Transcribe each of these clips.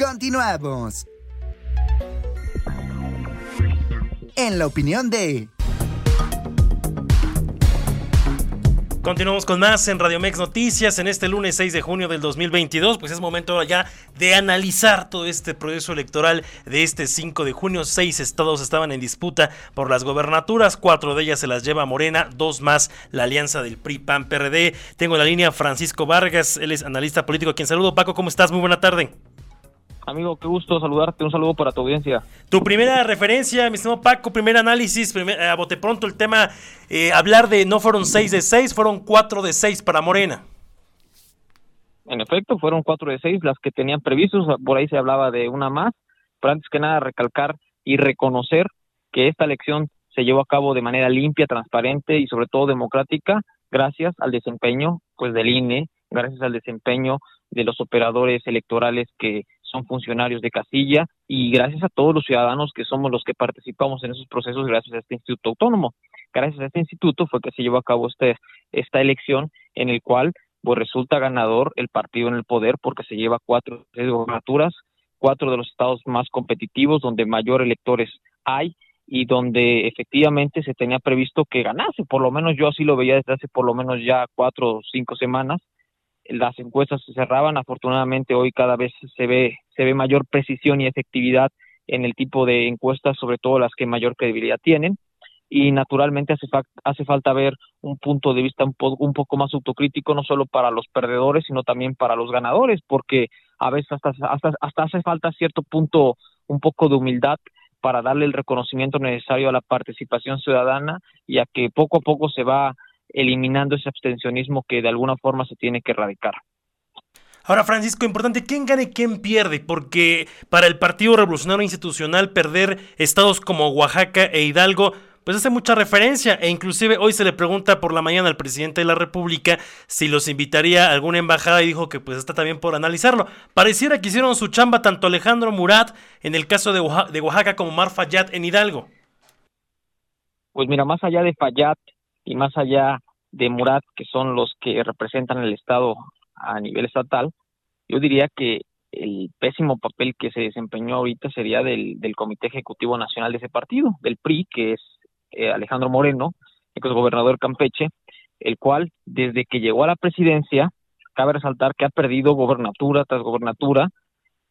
Continuamos. En la opinión de... Continuamos con más en Radio Mex Noticias en este lunes 6 de junio del 2022. Pues es momento ahora ya de analizar todo este proceso electoral de este 5 de junio. Seis estados estaban en disputa por las gobernaturas, cuatro de ellas se las lleva Morena, dos más la alianza del PRI-PAN-PRD. Tengo en la línea Francisco Vargas, él es analista político, a quien saludo. Paco, ¿cómo estás? Muy buena tarde. Amigo, qué gusto saludarte. Un saludo para tu audiencia. Tu primera referencia, mi estimado Paco, primer análisis, primer, a bote pronto el tema, eh, hablar de no fueron seis de seis, fueron cuatro de seis para Morena. En efecto, fueron cuatro de seis las que tenían previstos, por ahí se hablaba de una más, pero antes que nada recalcar y reconocer que esta elección se llevó a cabo de manera limpia, transparente y sobre todo democrática, gracias al desempeño pues del INE, gracias al desempeño de los operadores electorales que son funcionarios de casilla y gracias a todos los ciudadanos que somos los que participamos en esos procesos gracias a este instituto autónomo. Gracias a este instituto fue que se llevó a cabo este, esta elección en el cual pues resulta ganador el partido en el poder porque se lleva cuatro gobernaturas, cuatro de los estados más competitivos donde mayor electores hay y donde efectivamente se tenía previsto que ganase, por lo menos yo así lo veía desde hace por lo menos ya cuatro o cinco semanas, las encuestas se cerraban, afortunadamente hoy cada vez se ve, se ve mayor precisión y efectividad en el tipo de encuestas, sobre todo las que mayor credibilidad tienen, y naturalmente hace, hace falta ver un punto de vista un, un poco más autocrítico, no solo para los perdedores, sino también para los ganadores, porque a veces hasta, hasta, hasta hace falta cierto punto, un poco de humildad para darle el reconocimiento necesario a la participación ciudadana y a que poco a poco se va eliminando ese abstencionismo que de alguna forma se tiene que erradicar. Ahora, Francisco, importante, ¿quién gana y quién pierde? Porque para el Partido Revolucionario Institucional perder estados como Oaxaca e Hidalgo, pues hace mucha referencia e inclusive hoy se le pregunta por la mañana al presidente de la República si los invitaría a alguna embajada y dijo que pues está también por analizarlo. Pareciera que hicieron su chamba tanto Alejandro Murat en el caso de Oaxaca, como Mar Fayad en Hidalgo. Pues mira, más allá de Fayad y más allá de Murat, que son los que representan el Estado a nivel estatal, yo diría que el pésimo papel que se desempeñó ahorita sería del, Comité Ejecutivo Nacional de ese partido, del PRI, que es eh, Alejandro Moreno, es gobernador Campeche, el cual desde que llegó a la presidencia, cabe resaltar que ha perdido gobernatura tras gobernatura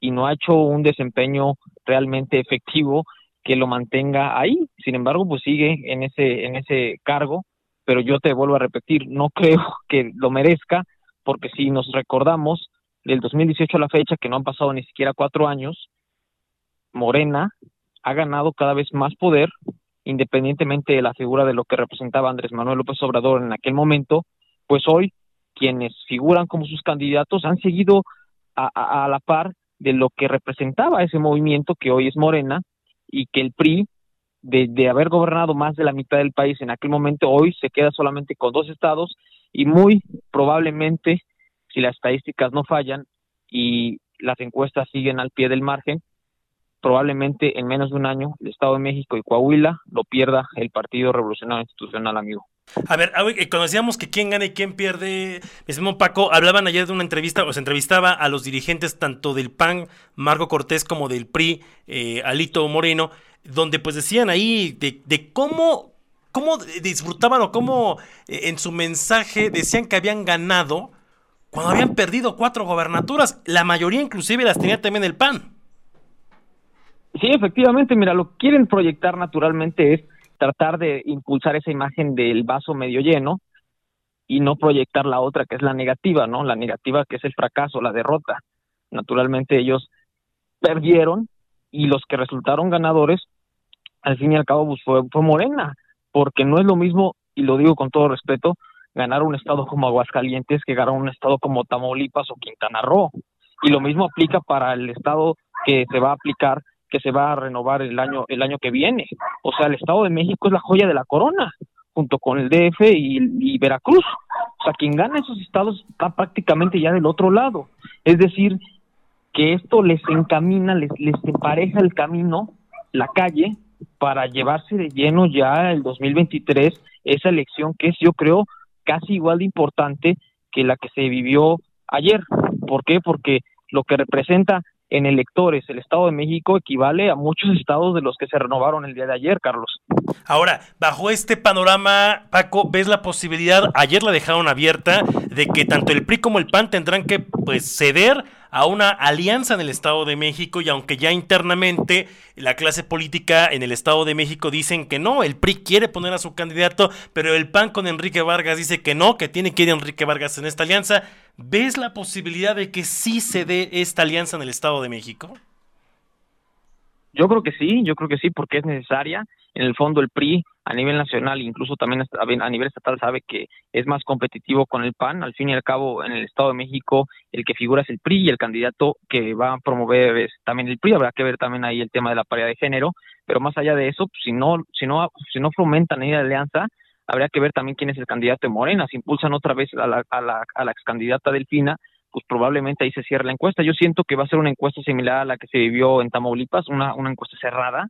y no ha hecho un desempeño realmente efectivo que lo mantenga ahí. Sin embargo, pues sigue en ese en ese cargo pero yo te vuelvo a repetir, no creo que lo merezca, porque si nos recordamos del 2018 a la fecha, que no han pasado ni siquiera cuatro años, Morena ha ganado cada vez más poder, independientemente de la figura de lo que representaba Andrés Manuel López Obrador en aquel momento, pues hoy quienes figuran como sus candidatos han seguido a, a la par de lo que representaba ese movimiento que hoy es Morena y que el PRI de, haber gobernado más de la mitad del país en aquel momento, hoy se queda solamente con dos estados y muy probablemente, si las estadísticas no fallan y las encuestas siguen al pie del margen, probablemente en menos de un año el Estado de México y Coahuila lo pierda el Partido Revolucionario Institucional, amigo. A ver, eh, cuando decíamos que quién gana y quién pierde, mismo Paco, hablaban ayer de una entrevista, o se entrevistaba a los dirigentes tanto del PAN, Marco Cortés, como del PRI, eh, Alito Moreno, donde pues decían ahí de, cómo, cómo disfrutaban o cómo eh, en su mensaje decían que habían ganado cuando habían perdido cuatro gobernaturas. La mayoría inclusive las tenía también el PAN. Sí, efectivamente, mira, lo que quieren proyectar naturalmente es tratar de impulsar esa imagen del vaso medio lleno y no proyectar la otra que es la negativa, ¿no? La negativa que es el fracaso, la derrota. Naturalmente ellos perdieron y los que resultaron ganadores al fin y al cabo pues, fue, fue Morena, porque no es lo mismo, y lo digo con todo respeto, ganar un estado como Aguascalientes que ganar un estado como Tamaulipas o Quintana Roo. Y lo mismo aplica para el estado que se va a aplicar, que se va a renovar el año, el año que viene. O sea, el Estado de México es la joya de la corona, junto con el DF y, y Veracruz. O sea, quien gana esos estados está prácticamente ya del otro lado. Es decir, que esto les encamina, les, les empareja el camino, la calle, para llevarse de lleno ya el 2023 esa elección que es, yo creo, casi igual de importante que la que se vivió ayer. ¿Por qué? Porque lo que representa en electores. El Estado de México equivale a muchos estados de los que se renovaron el día de ayer, Carlos. Ahora, bajo este panorama, Paco, ¿ves la posibilidad, ayer la dejaron abierta, de que tanto el PRI como el PAN tendrán que pues ceder a una alianza en el Estado de México y aunque ya internamente la clase política en el Estado de México dicen que no, el PRI quiere poner a su candidato, pero el PAN con Enrique Vargas dice que no, que tiene que ir Enrique Vargas en esta alianza, ¿ves la posibilidad de que sí se dé esta alianza en el Estado de México? Yo creo que sí, yo creo que sí, porque es necesaria. En el fondo, el PRI a nivel nacional, incluso también a nivel estatal, sabe que es más competitivo con el PAN. Al fin y al cabo, en el Estado de México, el que figura es el PRI y el candidato que va a promover es también el PRI. Habrá que ver también ahí el tema de la paridad de género. Pero más allá de eso, pues, si no, si no, si no fomentan ahí la alianza, habría que ver también quién es el candidato de Morena. Si impulsan otra vez a la, a la, a la ex candidata Delfina, pues probablemente ahí se cierre la encuesta. Yo siento que va a ser una encuesta similar a la que se vivió en Tamaulipas, una, una encuesta cerrada,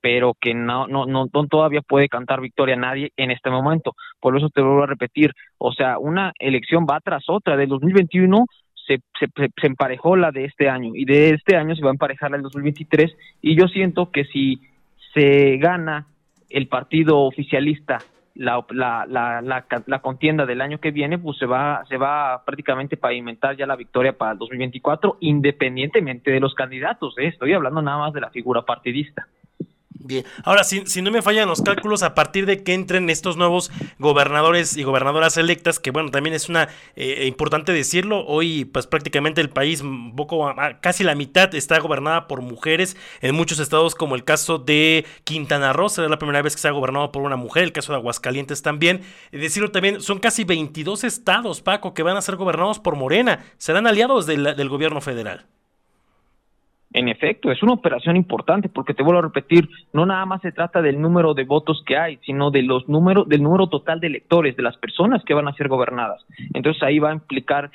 pero que no, no, no, todavía puede cantar victoria nadie en este momento. Por eso te vuelvo a repetir, o sea, una elección va tras otra. Del 2021 se, se, se emparejó la de este año y de este año se va a emparejar la del 2023 y yo siento que si se gana el partido oficialista la, la, la, contienda del año que viene, pues se va, se va prácticamente pavimentar ya la victoria para el 2024, independientemente de los candidatos. ¿eh? Estoy hablando nada más de la figura partidista. Bien, ahora si, si no me fallan los cálculos, a partir de que entren estos nuevos gobernadores y gobernadoras electas, que bueno, también es una eh, importante decirlo, hoy pues prácticamente el país, poco, casi la mitad está gobernada por mujeres, en muchos estados como el caso de Quintana Roo, será la primera vez que se ha gobernado por una mujer, el caso de Aguascalientes también, decirlo también, son casi 22 estados, Paco, que van a ser gobernados por Morena, serán aliados del gobierno federal. En efecto, es una operación importante porque te vuelvo a repetir, no nada más se trata del número de votos que hay, sino de los números, del número total de electores, de las personas que van a ser gobernadas. Entonces ahí va a implicar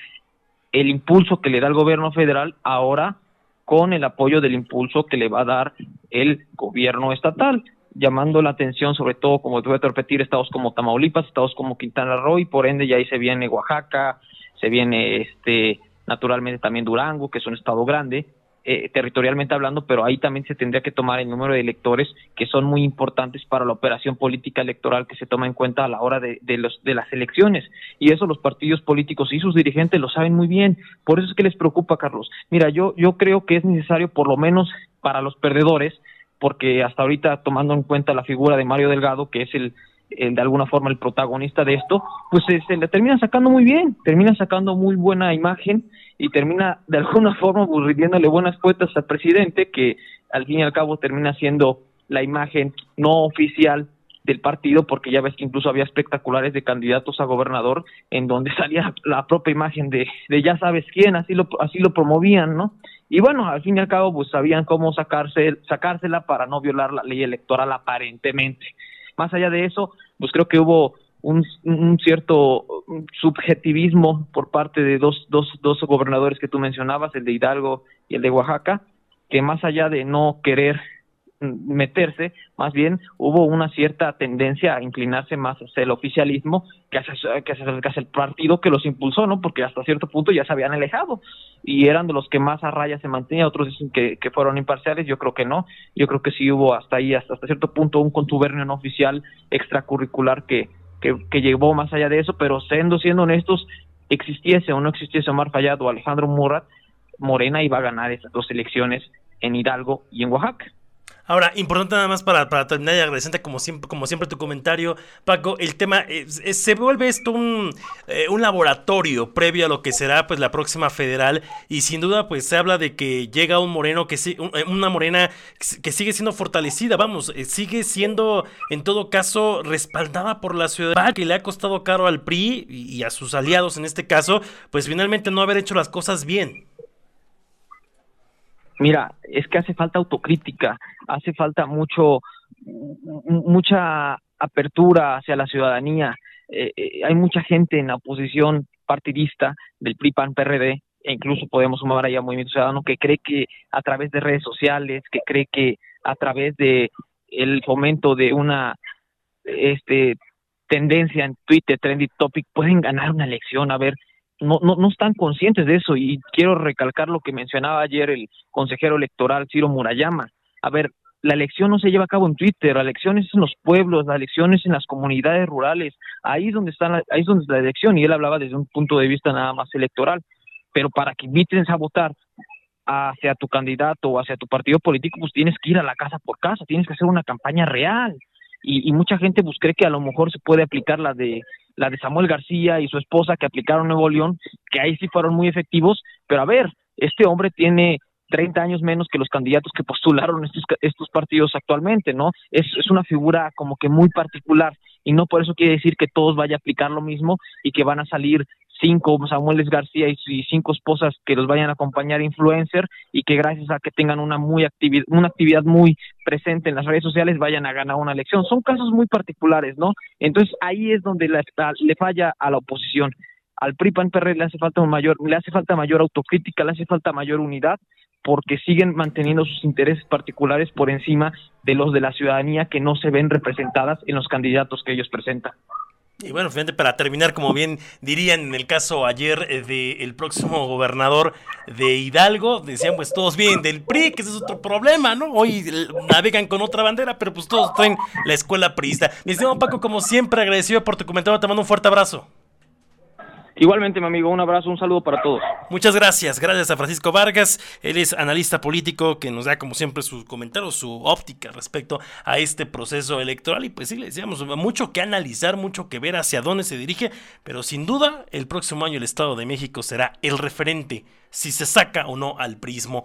el impulso que le da el gobierno federal ahora con el apoyo del impulso que le va a dar el gobierno estatal, llamando la atención sobre todo, como te voy a repetir, estados como Tamaulipas, estados como Quintana Roo y por ende ya ahí se viene Oaxaca, se viene este naturalmente también Durango, que es un estado grande, eh, territorialmente hablando, pero ahí también se tendría que tomar el número de electores que son muy importantes para la operación política electoral que se toma en cuenta a la hora de, los, de las elecciones. Y eso los partidos políticos y sus dirigentes lo saben muy bien. Por eso es que les preocupa, Carlos. Mira, yo, yo creo que es necesario, por lo menos para los perdedores, porque hasta ahorita tomando en cuenta la figura de Mario Delgado, que es el, de alguna forma el protagonista de esto, pues se, se, le termina sacando muy bien, termina sacando muy buena imagen y termina de alguna forma aburriéndole buenas cuentas al presidente, que al fin y al cabo termina siendo la imagen no oficial del partido, porque ya ves que incluso había espectaculares de candidatos a gobernador en donde salía la propia imagen de, de ya sabes quién, así lo, así lo promovían, ¿no? Y bueno, al fin y al cabo, pues sabían cómo sacarse, sacársela para no violar la ley electoral aparentemente. Más allá de eso, pues creo que hubo un, cierto subjetivismo por parte de dos, dos, dos gobernadores que tú mencionabas, el de Hidalgo y el de Oaxaca, que más allá de no querer meterse, más bien hubo una cierta tendencia a inclinarse más hacia el oficialismo que hacia, el partido que los impulsó, ¿no? Porque hasta cierto punto ya se habían alejado y eran de los que más a raya se mantenían, otros dicen que, que fueron imparciales, yo creo que no, yo creo que sí hubo hasta ahí, hasta, hasta cierto punto un contubernio no oficial extracurricular que, que, llevó más allá de eso, pero siendo, siendo honestos, existiese o no existiese Omar Fayad o Alejandro Murat, Morena iba a ganar esas dos elecciones en Hidalgo y en Oaxaca. Ahora, importante nada más para, terminar y agradecerte como siempre, como siempre tu comentario, Paco, el tema, se vuelve esto un, eh, un, laboratorio previo a lo que será pues la próxima federal. Y sin duda pues se habla de que llega un moreno que sí, eh, una morena que sigue siendo fortalecida, vamos, eh, sigue siendo en todo caso respaldada por la ciudad que le ha costado caro al PRI y a sus aliados en este caso, pues finalmente no haber hecho las cosas bien. Mira, es que hace falta autocrítica, hace falta mucho, mucha apertura hacia la ciudadanía. Eh, eh, hay mucha gente en la oposición partidista del PRI, PAN, PRD, e incluso podemos sumar ahí a Movimiento Ciudadano, que cree que a través de redes sociales, que cree que a través de el fomento de una este tendencia en Twitter, trendy topic, pueden ganar una elección. A ver, no, no, no están conscientes de eso y quiero recalcar lo que mencionaba ayer el consejero electoral Ciro Murayama. A ver, la elección no se lleva a cabo en Twitter, la elección es en los pueblos, la elección es en las comunidades rurales, ahí es donde está la, ahí es donde está la elección y él hablaba desde un punto de vista nada más electoral, pero para que inviten a votar hacia tu candidato o hacia tu partido político, pues tienes que ir a la casa por casa, tienes que hacer una campaña real. Y, y mucha gente pues cree que a lo mejor se puede aplicar la de la de Samuel García y su esposa que aplicaron Nuevo León, que ahí sí fueron muy efectivos, pero a ver, este hombre tiene 30 años menos que los candidatos que postularon estos, estos partidos actualmente, ¿no? Es, es una figura como que muy particular y no por eso quiere decir que todos vaya a aplicar lo mismo y que van a salir cinco Samueles García y, cinco esposas que los vayan a acompañar influencer y que gracias a que tengan una muy actividad una actividad muy presente en las redes sociales vayan a ganar una elección. Son casos muy particulares no entonces ahí es donde la, le falla a la oposición. Al PRI PAN PRD le hace falta un mayor le hace falta mayor autocrítica le hace falta mayor unidad porque siguen manteniendo sus intereses particulares por encima de los de la ciudadanía que no se ven representadas en los candidatos que ellos presentan. Y bueno, finalmente para terminar, como bien dirían en el caso ayer eh, del próximo gobernador de Hidalgo, decían pues todos bien del PRI, que ese es otro problema, ¿no? Hoy navegan con otra bandera, pero pues todos traen la escuela priista. Mi estimado Paco, como siempre, agradecido por tu comentario, te mando un fuerte abrazo. Igualmente, mi amigo, un abrazo, un saludo para todos. Muchas gracias, gracias a Francisco Vargas, él es analista político que nos da como siempre sus comentarios, su óptica respecto a este proceso electoral. Y pues sí, le decíamos, mucho que analizar, mucho que ver hacia dónde se dirige, pero sin duda el próximo año el Estado de México será el referente si se saca o no al prismo